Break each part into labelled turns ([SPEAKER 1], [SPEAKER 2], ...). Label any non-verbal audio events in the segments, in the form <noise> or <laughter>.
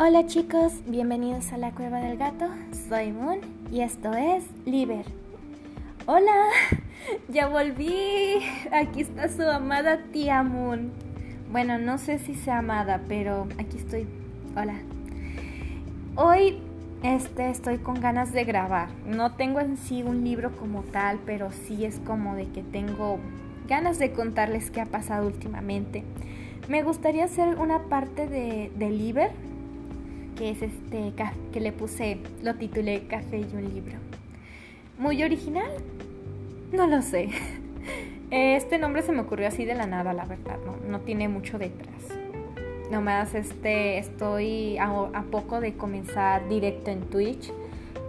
[SPEAKER 1] Hola chicos, bienvenidos a la cueva del gato. Soy Moon y esto es Liber. Hola, <laughs> ya volví. Aquí está su amada tía Moon. Bueno, no sé si sea amada, pero aquí estoy. Hola. Hoy este estoy con ganas de grabar. No tengo en sí un libro como tal, pero sí es como de que tengo ganas de contarles qué ha pasado últimamente. Me gustaría hacer una parte de, de Liber, que es este que le puse, lo titulé Café y un libro. Muy original, no lo sé. <laughs> Este nombre se me ocurrió así de la nada, la verdad, no, no tiene mucho detrás. Nomás este, estoy a, poco de comenzar directo en Twitch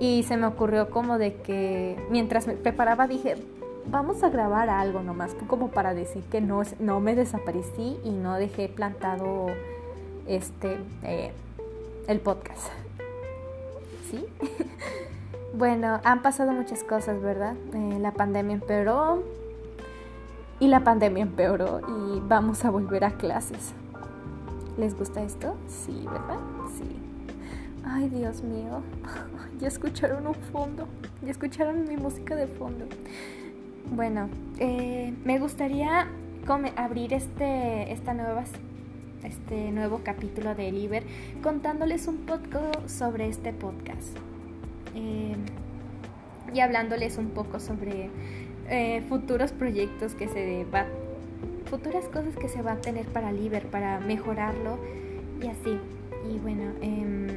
[SPEAKER 1] y se me ocurrió como de que mientras me preparaba dije, vamos a grabar algo nomás, como para decir que no, no me desaparecí y no dejé plantado este eh, el podcast. ¿Sí? <laughs> bueno, han pasado muchas cosas, ¿verdad? Eh, la pandemia empeoró y la pandemia empeoró y vamos a volver a clases. ¿Les gusta esto? Sí, ¿verdad? Sí. Ay, Dios mío. <laughs> Ya escucharon un fondo. Ya escucharon mi música de fondo. Bueno, eh, me gustaría abrir este, esta nueva este nuevo capítulo de Liber contándoles un poco sobre este podcast eh, y hablándoles un poco sobre eh, futuros proyectos que se va futuras cosas que se va a tener para Liber para mejorarlo y así y bueno em,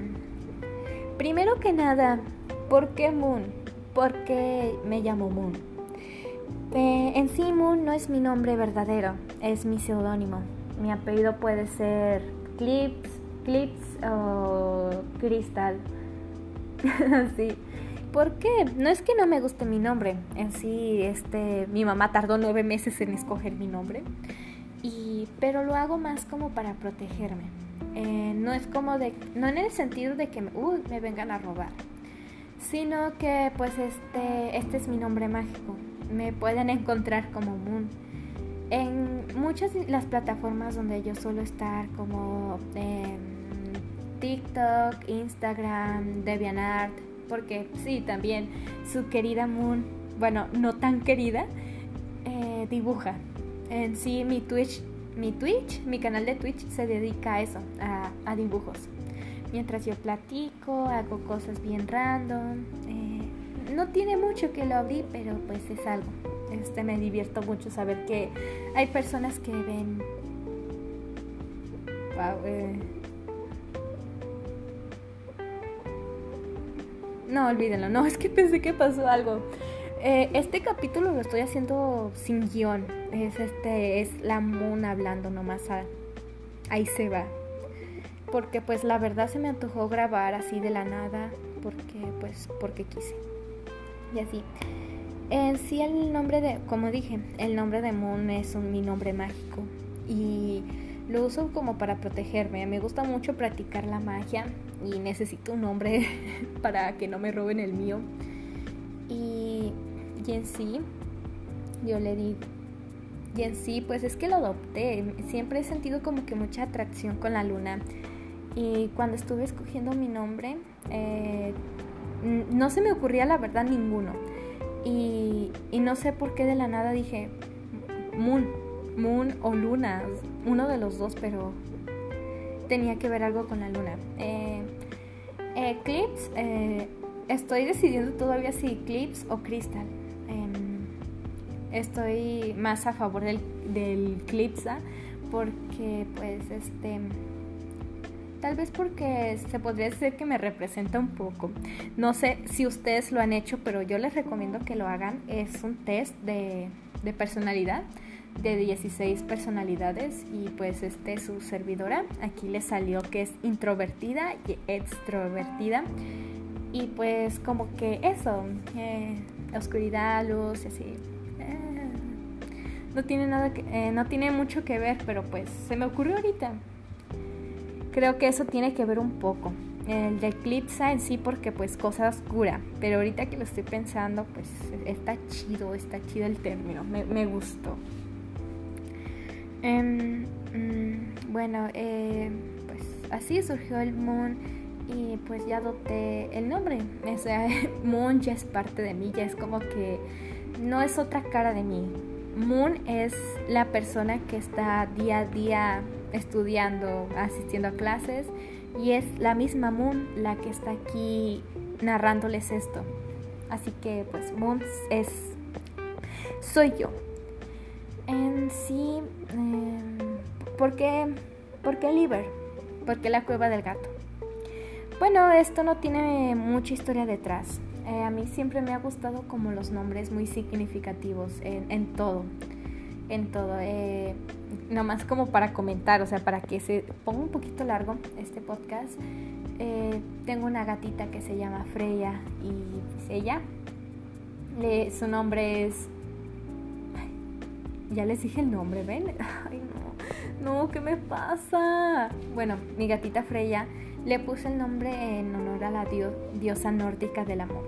[SPEAKER 1] primero que nada ¿por qué Moon? ¿por qué me llamo Moon? Eh, en sí Moon no es mi nombre verdadero es mi seudónimo mi apellido puede ser Clips, Clips o Crystal. <laughs> sí. ¿Por qué? No es que no me guste mi nombre. En sí, este, mi mamá tardó nueve meses en escoger mi nombre. Y, pero lo hago más como para protegerme. Eh, no es como de, no en el sentido de que uh, me vengan a robar, sino que pues este, este es mi nombre mágico. Me pueden encontrar como Moon en muchas las plataformas donde yo suelo estar, como TikTok, Instagram, DeviantArt, porque sí, también su querida Moon, bueno, no tan querida, eh, dibuja. En sí, mi Twitch, mi Twitch, mi canal de Twitch se dedica a eso, a, dibujos. Mientras yo platico, hago cosas bien random. Eh, no tiene mucho que lo abrí, pero pues es algo este, me divierto mucho saber que hay personas que ven... Eh. No, olvídenlo, no, <laughs> es que pensé que pasó algo. Eh, este capítulo lo estoy haciendo sin guion. Es este, es la Moon hablando nomás. ahí se va. Porque pues la verdad se me antojó grabar así de la nada. Porque pues porque quise. Y así. En sí el nombre de, como dije, el nombre de Moon es un, mi nombre mágico y lo uso como para protegerme. Me gusta mucho practicar la magia y necesito un nombre <laughs> para que no me roben el mío. Y, y en sí, yo le di, y en sí, pues es que lo adopté. Siempre he sentido como que mucha atracción con la luna. Y cuando estuve escogiendo mi nombre, eh, no se me ocurría la verdad ninguno y, no sé por qué de la nada dije Moon, Moon o Luna, uno de los dos, pero tenía que ver algo con la luna. Eh, Eclipse, eh, estoy decidiendo todavía si Eclipse o Crystal. Em, estoy más a favor del, del Eclipse porque pues este Tal vez porque se podría decir que me representa un poco. No sé si ustedes lo han hecho, pero yo les recomiendo que lo hagan. Es un test de, personalidad de 16 personalidades y pues este su servidora aquí le salió que es introvertida y extrovertida y pues como que eso eh, oscuridad luz y así eh, no tiene nada eh, no tiene mucho que ver pero pues se me ocurrió ahorita Creo que eso tiene que ver un poco. El de eclipse en sí porque pues cosa oscura, pero ahorita que lo estoy pensando pues está chido, está chido el término, me, gustó. Em, mm, bueno, eh, pues así surgió el Moon y pues ya adopté el nombre. O sea, <laughs> Moon ya es parte de mí, ya es como que no es otra cara de mí. Moon es la persona que está día a día estudiando, asistiendo a clases y es la misma Moon la que está aquí narrándoles esto. Así que pues Moon es soy yo. En sí, eh, ¿por qué, ¿por qué Liber? ¿Por qué la cueva del gato? Bueno, esto no tiene mucha historia detrás. Eh, a mí siempre me ha gustado como los nombres muy significativos en, todo. En todo. Eh, nomás como para comentar, o sea, para que se ponga un poquito largo este podcast. Eh, tengo una gatita que se llama Freya y ella, le, su nombre es... ya les dije el nombre, ¿ven? <laughs> Ay, no, no, ¿qué me pasa? Bueno, mi gatita Freya le puse el nombre en honor a la diosa nórdica del amor.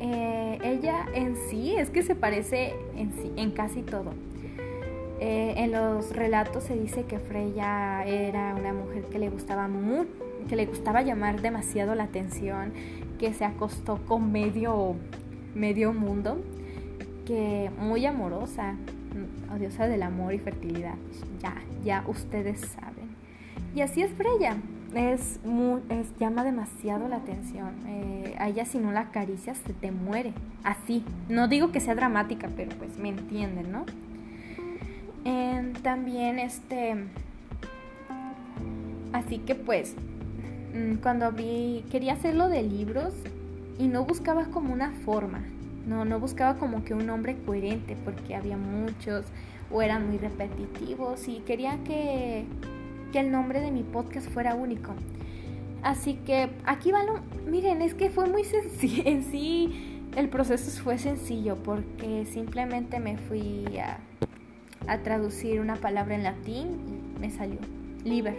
[SPEAKER 1] Eh, ella en sí es que se parece en, sí, en casi todo. Eh, en los relatos se dice que Freya era una mujer que le gustaba mucho, que le gustaba llamar demasiado la atención, que se acostó con medio, medio mundo, que muy amorosa, diosa del amor y fertilidad. Ya, ya ustedes saben. Y así es Freya es, es llama demasiado la atención. Eh, a ella si no la acaricias se te muere. Así. No digo que sea dramática, pero pues me entienden, ¿no? También este... Así que pues mm, cuando abrí, quería hacerlo de libros y no buscaba como una forma. No, no buscaba como que un nombre coherente porque había muchos o eran muy repetitivos y quería que que el nombre de mi podcast fuera único. Así que aquí va lo... Miren, es que fue muy sencillo. <laughs> En sí, el proceso fue sencillo porque simplemente me fui a, a traducir una palabra en latín y me salió. Liber.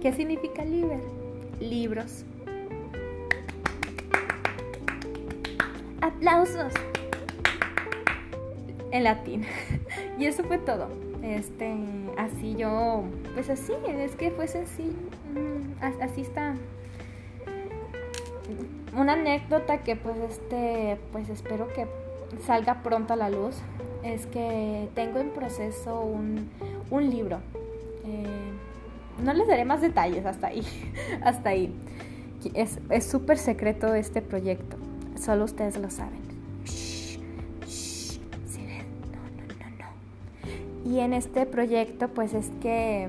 [SPEAKER 1] ¿Qué significa liber? Libros. Aplausos. En latín. <laughs> y eso fue todo. Este, así yo, pues así, es que fue sencillo, mm, así está. Una anécdota que pues este, pues espero que salga pronto a la luz, es que tengo en proceso un, un libro. Eh, no les daré más detalles hasta ahí, <laughs> hasta ahí. Es súper secreto este proyecto, solo ustedes lo saben. Y en este proyecto pues es que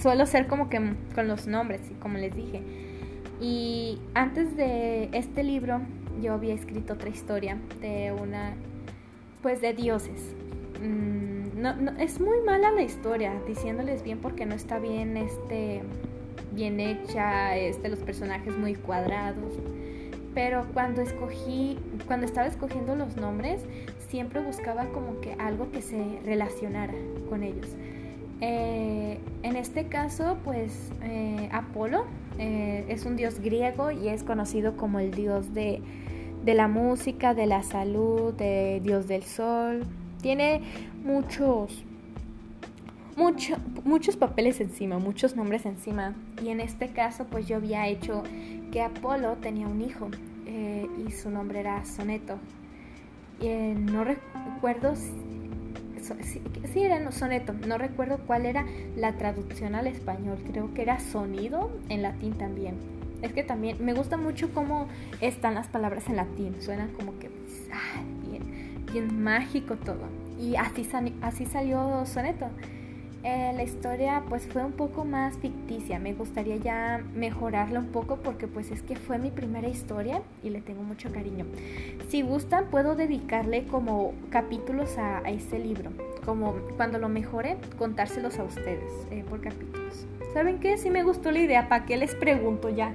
[SPEAKER 1] suelo ser como que con los nombres, como les dije. Y antes de este libro yo había escrito otra historia de una, pues de dioses. Mm, no, es muy mala la historia, diciéndoles bien porque no está bien, este, bien hecha, este, los personajes muy cuadrados. Pero cuando escogí, cuando estaba escogiendo los nombres, siempre buscaba como que algo que se relacionara con ellos. Eh, en este caso, pues eh, Apolo eh, es un dios griego y es conocido como el dios de, la música, de la salud, de dios del sol. Tiene muchos, muchos papeles encima, muchos nombres encima. Y en este caso, pues yo había hecho que Apolo tenía un hijo y su nombre era Soneto. Eh, no recuerdo si, era soneto, no recuerdo cuál era la traducción al español, creo que era sonido en latín también. Es que también me gusta mucho cómo están las palabras en latín, suenan como que bien, bien mágico todo. Y así, así salió soneto. Eh, la historia pues fue un poco más ficticia, me gustaría ya mejorarla un poco porque pues es que fue mi primera historia y le tengo mucho cariño. Si gustan puedo dedicarle como capítulos a, este libro, como cuando lo mejore contárselos a ustedes eh, por capítulos. ¿Saben qué? Si me gustó la idea, ¿para qué les pregunto ya?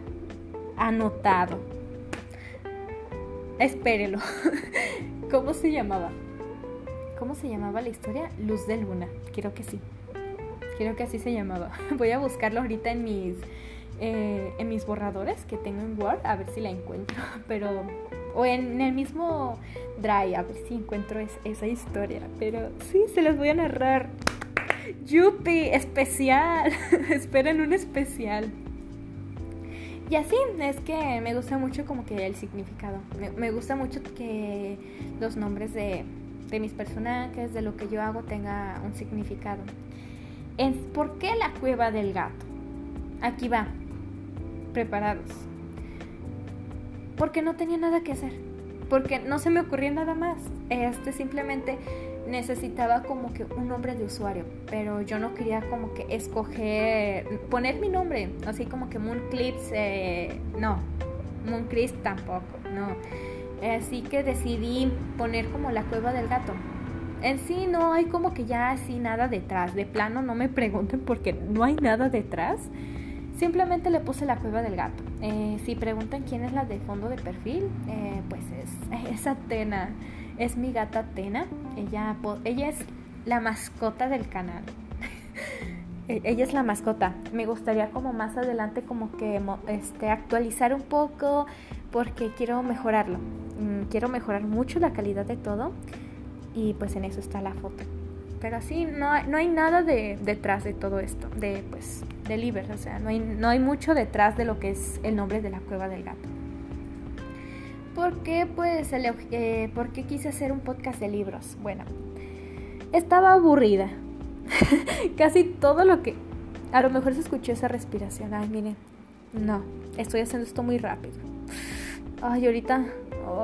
[SPEAKER 1] Anotado. Espérelo. <laughs> ¿Cómo se llamaba? ¿Cómo se llamaba la historia? Luz de Luna. Creo que sí. Creo que así se llamaba. <laughs> Voy a buscarlo ahorita en mis, eh, en mis borradores que tengo en Word, a ver si la encuentro. <laughs> Pero, o en el mismo Drive, a ver si encuentro esa historia. Pero sí, se las voy a narrar. ¡Yupi! Especial. <laughs> Esperen un especial. Y así es que me gusta mucho como que el significado. Me, gusta mucho que los nombres de, de, mis personajes, de lo que yo hago, tenga un significado. ¿Por qué la cueva del gato? Aquí va. Preparados. Porque no tenía nada que hacer. Porque no se me ocurría nada más. Este simplemente necesitaba como que un nombre de usuario, pero yo no quería como que escoger, poner mi nombre, así como que Moonclips, eh, no, Moonclips tampoco, no. Así que decidí poner como la cueva del gato. En sí no hay como que ya así nada detrás, de plano no me pregunten porque no hay nada detrás. Simplemente le puse la cueva del gato. Eh, si preguntan quién es la de fondo de perfil, eh, pues es, <laughs> es Atena es mi gata Atena. Ella, ella es la mascota del canal. <laughs> E, ella es la mascota. Me gustaría como más adelante como que este, actualizar un poco porque quiero mejorarlo. Mm, quiero mejorar mucho la calidad de todo y pues en eso está la foto. Pero así no hay, no hay nada de, detrás de todo esto, de pues de Liber, o sea, no hay, no hay mucho detrás de lo que es el nombre de la cueva del gato. ¿Por qué, pues, eh, ¿por qué quise hacer un podcast de libros? Bueno, estaba aburrida. <laughs> Casi todo lo que... A lo mejor se escuchó esa respiración. Ay, miren. No, estoy haciendo esto muy rápido. Ay, ahorita...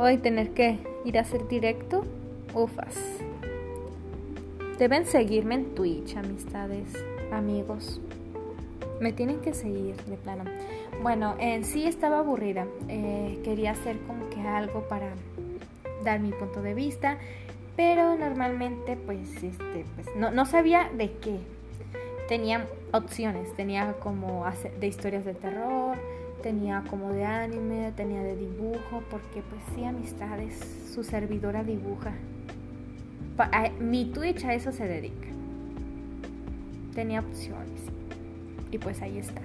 [SPEAKER 1] Ay, tener que ir a hacer directo. Ufas. Deben seguirme en Twitch, amistades, amigos. Me tienen que seguir, de plano. Bueno, en sí estaba aburrida. Eh, quería hacer como que algo para dar mi punto de vista, pero normalmente pues, este, pues no, sabía de qué. Tenía opciones, tenía como de historias de terror, tenía como de anime, tenía de dibujo, porque pues sí, amistades, su servidora dibuja. Mi Twitch a eso se dedica. Tenía opciones. Y pues ahí está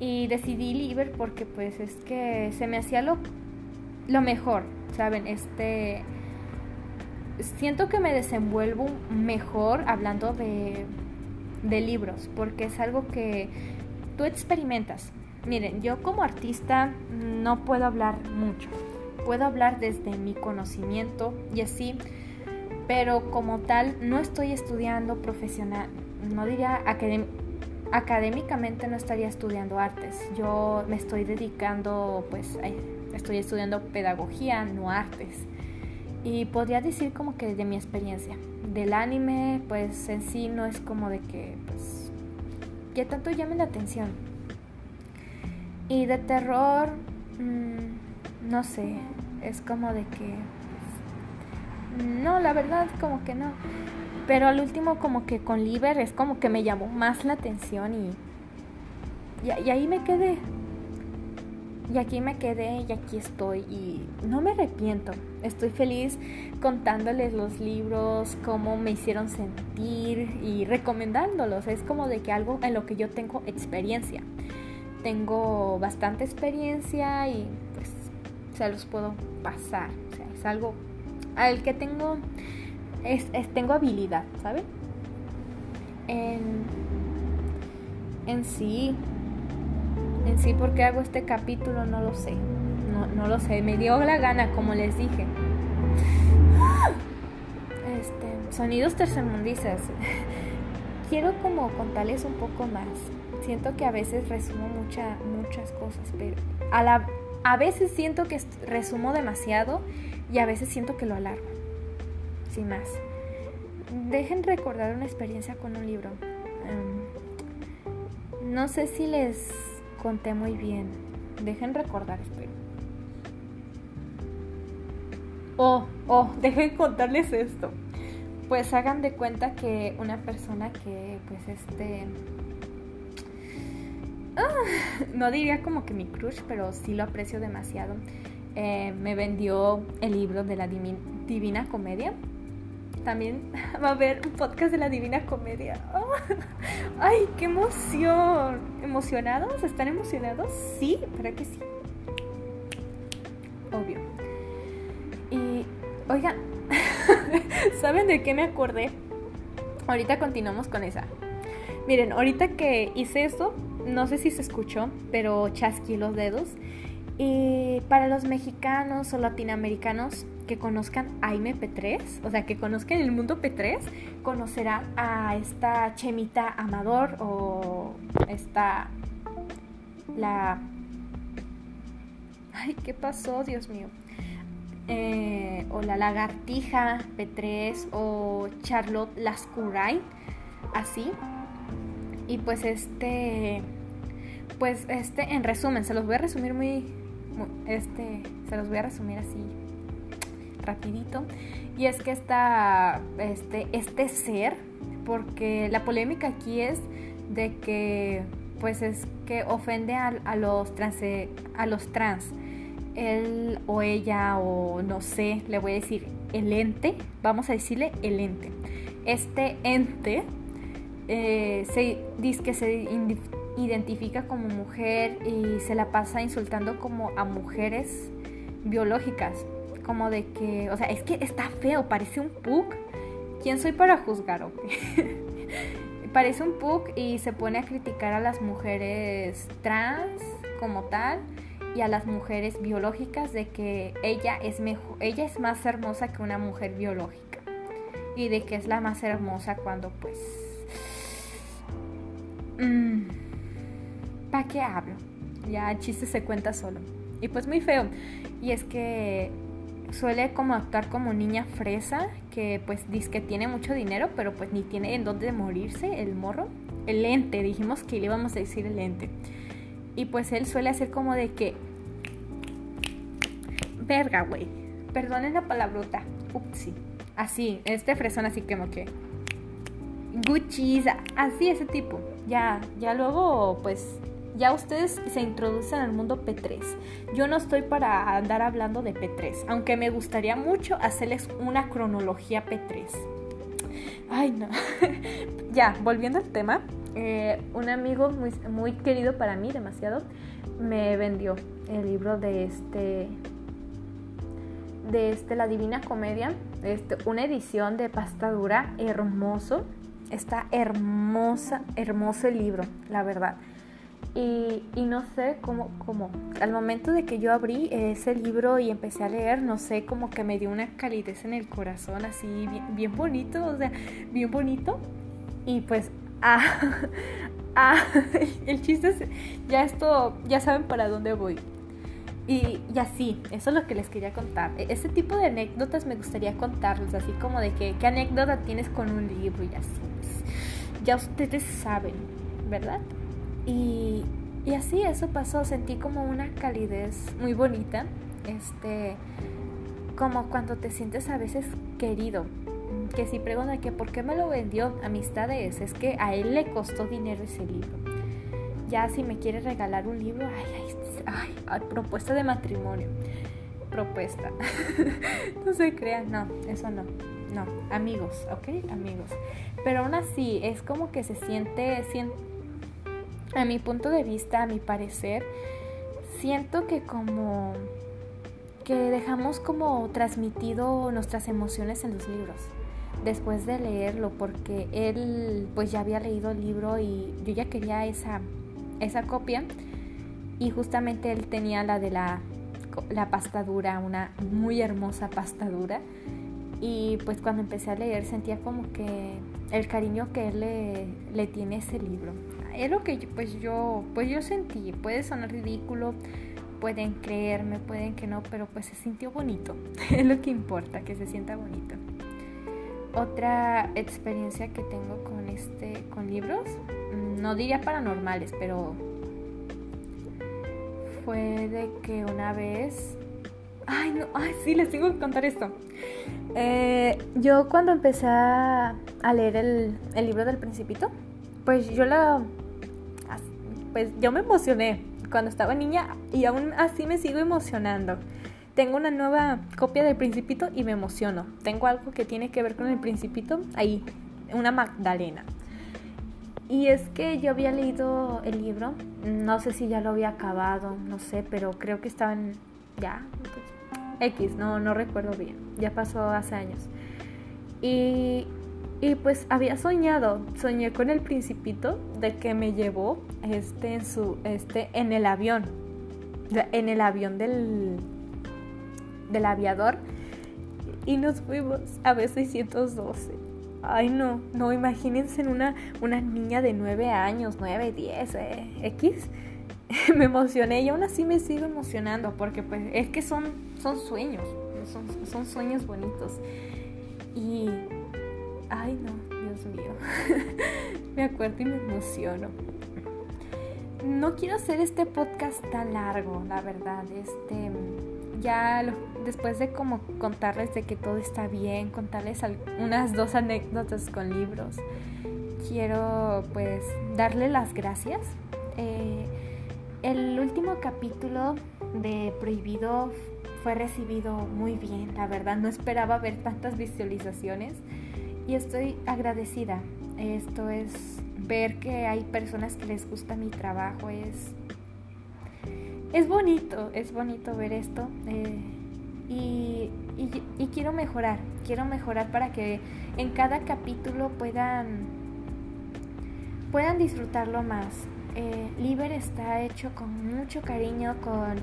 [SPEAKER 1] y decidí Liber porque pues es que se me hacía lo, lo mejor, ¿saben? Este siento que me desenvuelvo mejor hablando de, de libros, porque es algo que tú experimentas. Miren, yo como artista no puedo hablar mucho, puedo hablar desde mi conocimiento y así, pero como tal no estoy estudiando profesional, no diría académicamente no estaría estudiando artes. Yo me estoy dedicando, pues, estoy estudiando pedagogía, no artes. Y podría decir como que de mi experiencia. Del anime, pues en sí no es como de que, pues, que tanto llame la atención. Y de terror, mm, no sé, es como de que... No, la verdad como que no. Pero al último como que con Liber es como que me llamó más la atención y, y, ahí me quedé. Y aquí me quedé y aquí estoy y no me arrepiento. Estoy feliz contándoles los libros, cómo me hicieron sentir y recomendándolos. Es como de que algo en lo que yo tengo experiencia. Tengo bastante experiencia y pues se los puedo pasar. O sea, es algo al que tengo es, tengo habilidad, ¿saben? En, en sí, en sí, ¿por qué hago este capítulo? No lo sé. No, no lo sé. Me dio la gana, como les dije. <gasps> Este, sonidos tercermundistas. <laughs> Quiero como contarles un poco más. Siento que a veces resumo mucha, muchas cosas, pero a, la, a veces siento que resumo demasiado y a veces siento que lo alargo sin más. Dejen recordar una experiencia con un libro. Em, no sé si les conté muy bien. Dejen recordar, espero. Oh, oh, <laughs> dejen contarles esto. Pues hagan de cuenta que una persona que, pues, este. Ah, no diría como que mi crush, pero sí lo aprecio demasiado. Eh, me vendió el libro de la Divina Comedia también <laughs> va a haber un podcast de la Divina Comedia. <laughs> ¡Ay, qué emoción! ¿Emocionados? ¿Están emocionados? Sí, para que sí. Obvio. Y, oigan, <laughs> ¿saben de qué me acordé? ahorita continuamos con esa. Miren, ahorita que hice esto, no sé si se escuchó, pero chasquí los dedos. Y para los mexicanos o latinoamericanos que conozcan a MP3, o sea, que conozcan el mundo P3, conocerán a esta Chemita Amador o esta la Ay, ¿qué pasó, Dios mío? Eh, o la lagartija P3 o Charlotte Lascurain, así. Y pues este, pues este, en resumen, se los voy a resumir muy, este, se los voy a resumir así rapidito. Y es que está este, este ser, porque la polémica aquí es de que pues es que ofende a, los trans a los trans él o ella o no sé le voy a decir el ente vamos a decirle el ente este ente eh, se dice que se identifica como mujer y se la pasa insultando como a mujeres biológicas. Como de que o sea es que está feo parece un pug. Quién soy para juzgar <laughs> parece un pug y se pone a criticar a las mujeres trans como tal y a las mujeres biológicas de que ella es mejor, ella es más hermosa que una mujer biológica y de que es la más hermosa cuando pues mmm, ¿para qué hablo? Ya el chiste se cuenta solo. Y pues muy feo. Y es que suele como actuar como niña fresa, que pues dice que tiene mucho dinero, pero pues ni tiene en dónde morirse el morro. El ente, dijimos que le íbamos a decir el ente. Y pues él suele hacer como de que... Verga, güey. Perdonen la palabrota. Upsi. Así, este fresón así como que... Gucci, así ese tipo. Ya, ya luego pues ya ustedes se introducen al mundo P3. Yo no estoy para andar hablando de P3, aunque me gustaría mucho hacerles una cronología P3. Ay, no. <laughs> ya, volviendo al tema, eh, un amigo muy, muy querido para mí, demasiado, me vendió el libro de este de este La Divina Comedia, este, una edición de pasta dura hermoso. Está hermosa, hermoso el libro, la verdad. Y, no sé cómo, cómo, al momento de que yo abrí ese libro y empecé a leer, no sé, como que me dio una calidez en el corazón, así bien, bien bonito, o sea, bien bonito. Y pues, <laughs> ah, ah, el chiste es, ya esto, ya saben para dónde voy. Y, y, así, eso es lo que les quería contar. E, este tipo de anécdotas me gustaría contarles, así como de que, qué anécdota tienes con un libro y así. Ya ustedes saben, ¿verdad? Y, así eso pasó, sentí como una calidez muy bonita, este, como cuando te sientes a veces querido, que si preguntan que por qué me lo vendió, amistades, es que a él le costó dinero ese libro. Ya si me quiere regalar un libro, ay, ay, ay, propuesta de matrimonio, propuesta. <laughs> no se crean, no, eso no, no, amigos, ¿ok? Amigos. Pero aún así, es como que se siente, siente a mi punto de vista, a mi parecer, siento que como que dejamos como transmitido nuestras emociones en los libros. Después de leerlo porque él pues ya había leído el libro y yo ya quería esa esa copia. Y justamente él tenía la de la la pastadura, una muy hermosa pastadura. Y pues cuando empecé a leer sentía como que el cariño que él le, le tiene ese libro es lo que yo, pues yo, pues yo sentí. Puede sonar ridículo, pueden creerme, pueden que no, pero pues se sintió bonito. <laughs> es lo que importa, que se sienta bonito. Otra experiencia que tengo con este, con libros, mm, no diría paranormales, pero fue de que una vez, ay no, ay sí, les tengo que contar esto. Eh, yo cuando empecé a, leer el, el libro del Principito, pues yo la pues yo me emocioné cuando estaba niña y aún así me sigo emocionando. Tengo una nueva copia del Principito y me emociono. Tengo algo que tiene que ver con el Principito ahí, una Magdalena. Y es que yo había leído el libro, no sé si ya lo había acabado, no sé, pero creo que estaba en ya X, no no recuerdo bien. Ya pasó hace años. Y Y pues había soñado, soñé con el principito de que me llevó este en su este en el avión. En el avión del del aviador y nos fuimos a B612. Ay, no, no, imagínense en una, una niña de 9 años, 9, 10, eh, X. <laughs> me emocioné y aún así me sigo emocionando porque pues es que son, son sueños, son, son sueños bonitos. Y, ay no, Dios mío, <laughs> me acuerdo y me emociono. No quiero hacer este podcast tan largo, la verdad. Este, ya después de como contarles de que todo está bien, contarles unas dos anécdotas con libros, quiero pues darle las gracias. Eh, el último capítulo de Prohibido fue recibido muy bien, la verdad no esperaba ver tantas visualizaciones y estoy agradecida. Esto es ver que hay personas que les gusta mi trabajo, es es bonito, es bonito ver esto. Eh, y, quiero mejorar, quiero mejorar para que en cada capítulo puedan, puedan disfrutarlo más. Eh, Liber está hecho con mucho cariño, con,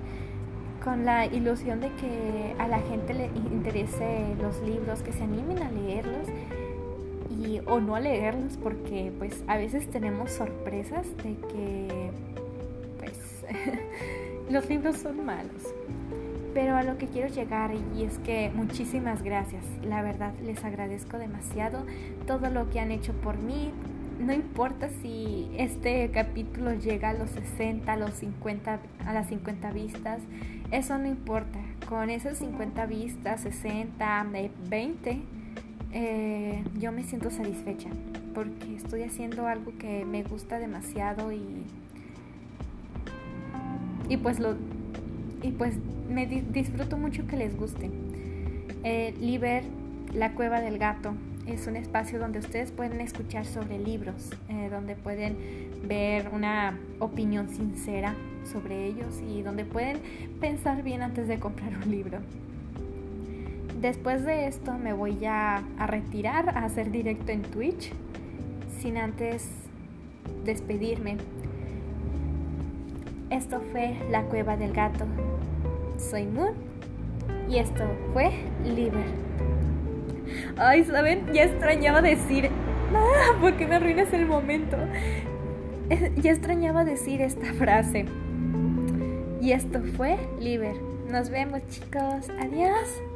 [SPEAKER 1] con la ilusión de que a la gente le interese los libros, que se animen a leerlos o no a leerlos, porque pues a veces tenemos sorpresas de que pues <laughs> los libros son malos. Pero a lo que quiero llegar y es que muchísimas gracias. La verdad les agradezco demasiado todo lo que han hecho por mí. No importa si este capítulo llega a los 60, a los 50, a las 50 vistas. Eso no importa. Con esas 50 vistas, 60, 20, eh, yo me siento satisfecha porque estoy haciendo algo que me gusta demasiado y y pues lo y pues me disfruto mucho que les guste. Eh, Liber, la cueva del gato, es un espacio donde ustedes pueden escuchar sobre libros, eh, donde pueden ver una opinión sincera sobre ellos y donde pueden pensar bien antes de comprar un libro. Después de esto me voy a, a retirar a hacer directo en Twitch, sin antes despedirme esto fue La Cueva del Gato. Soy Moon y esto fue Liber. Ay, ¿saben? Ya extrañaba decir... Ah, ¿Por qué me arruinas el momento? Ya extrañaba decir esta frase. Y esto fue Liber. Nos vemos chicos. Adiós.